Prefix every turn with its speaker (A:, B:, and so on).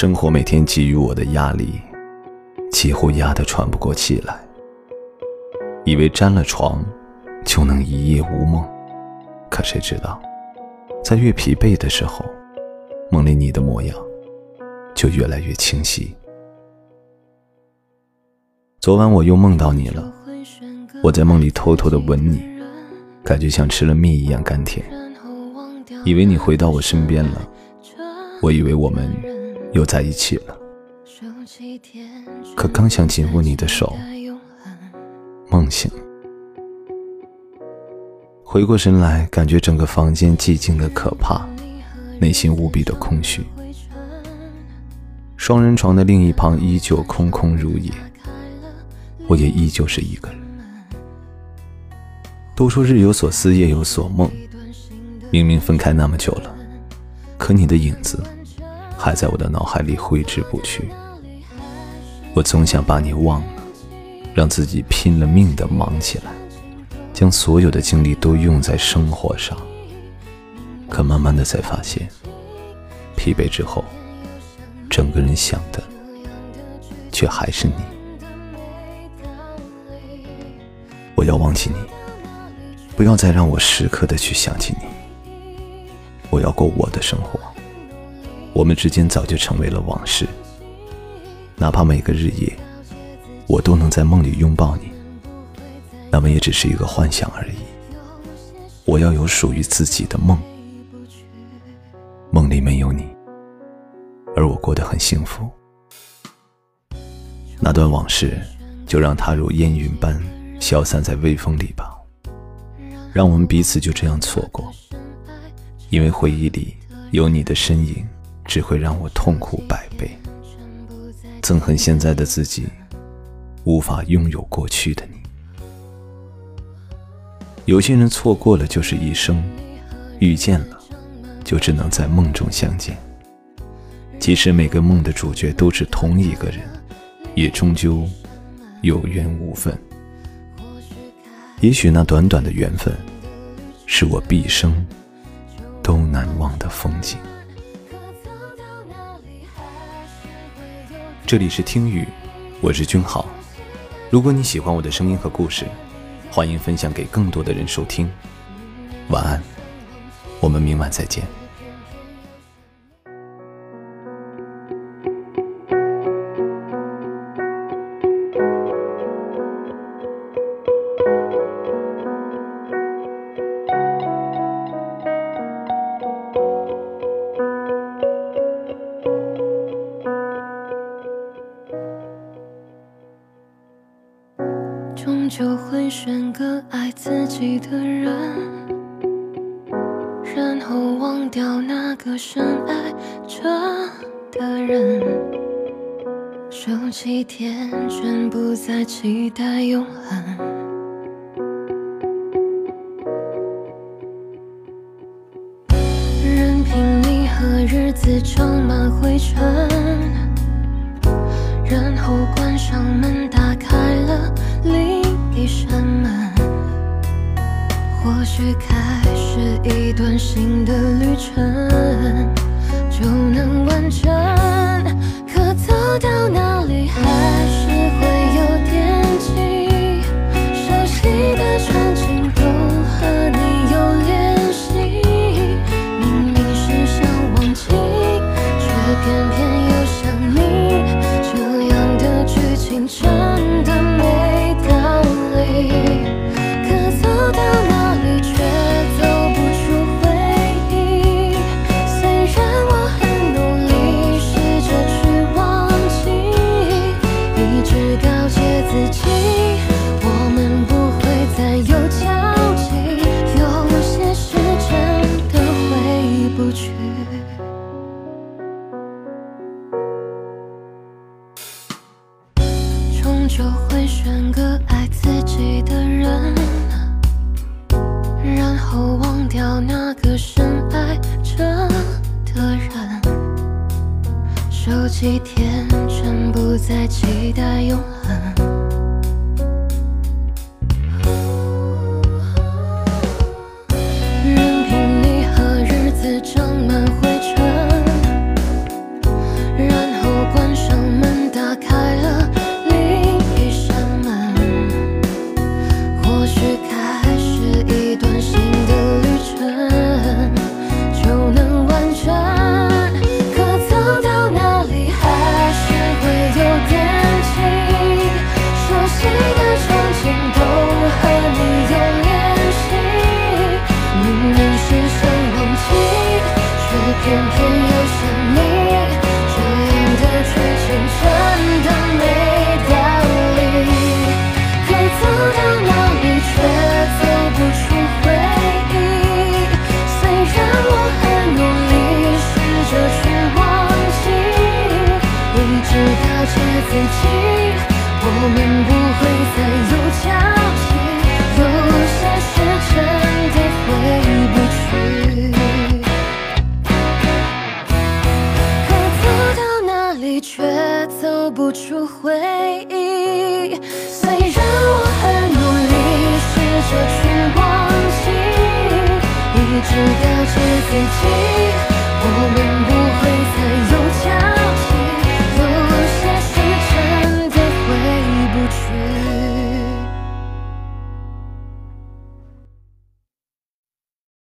A: 生活每天给予我的压力，几乎压得喘不过气来。以为沾了床，就能一夜无梦，可谁知道，在越疲惫的时候，梦里你的模样就越来越清晰。昨晚我又梦到你了，我在梦里偷偷的吻你，感觉像吃了蜜一样甘甜。以为你回到我身边了，我以为我们又在一起了。可刚想紧握你的手。梦醒，回过神来，感觉整个房间寂静的可怕，内心无比的空虚。双人床的另一旁依旧空空如也，我也依旧是一个人。都说日有所思，夜有所梦，明明分开那么久了，可你的影子还在我的脑海里挥之不去。我总想把你忘了。让自己拼了命的忙起来，将所有的精力都用在生活上。可慢慢的才发现，疲惫之后，整个人想的却还是你。我要忘记你，不要再让我时刻的去想起你。我要过我的生活，我们之间早就成为了往事，哪怕每个日夜。我都能在梦里拥抱你，那么也只是一个幻想而已。我要有属于自己的梦，梦里没有你，而我过得很幸福。那段往事，就让它如烟云般消散在微风里吧。让我们彼此就这样错过，因为回忆里有你的身影，只会让我痛苦百倍。憎恨现在的自己。无法拥有过去的你。有些人错过了就是一生，遇见了，就只能在梦中相见。即使每个梦的主角都是同一个人，也终究有缘无分。也许那短短的缘分，是我毕生都难忘的风景。这里是听雨，我是君豪。如果你喜欢我的声音和故事，欢迎分享给更多的人收听。晚安，我们明晚再见。
B: 就会选个爱自己的人，然后忘掉那个深爱着的人。收起天真，不再期待永恒。任凭你和日子装满灰尘，然后关上门，去开始一段新的旅程，就能完整。可走到哪里，还是会有惦记，熟悉的场景都和你有联系。明明是想忘记，却偏偏又想你，这样的剧情真爱自己的人，然后忘掉那个深爱着的人，收起天真，不再期待永恒。我们不会再有交集有些事真的回不去可走到哪里却走不出回忆。虽然我很努力试着去忘记一直告诫自己我们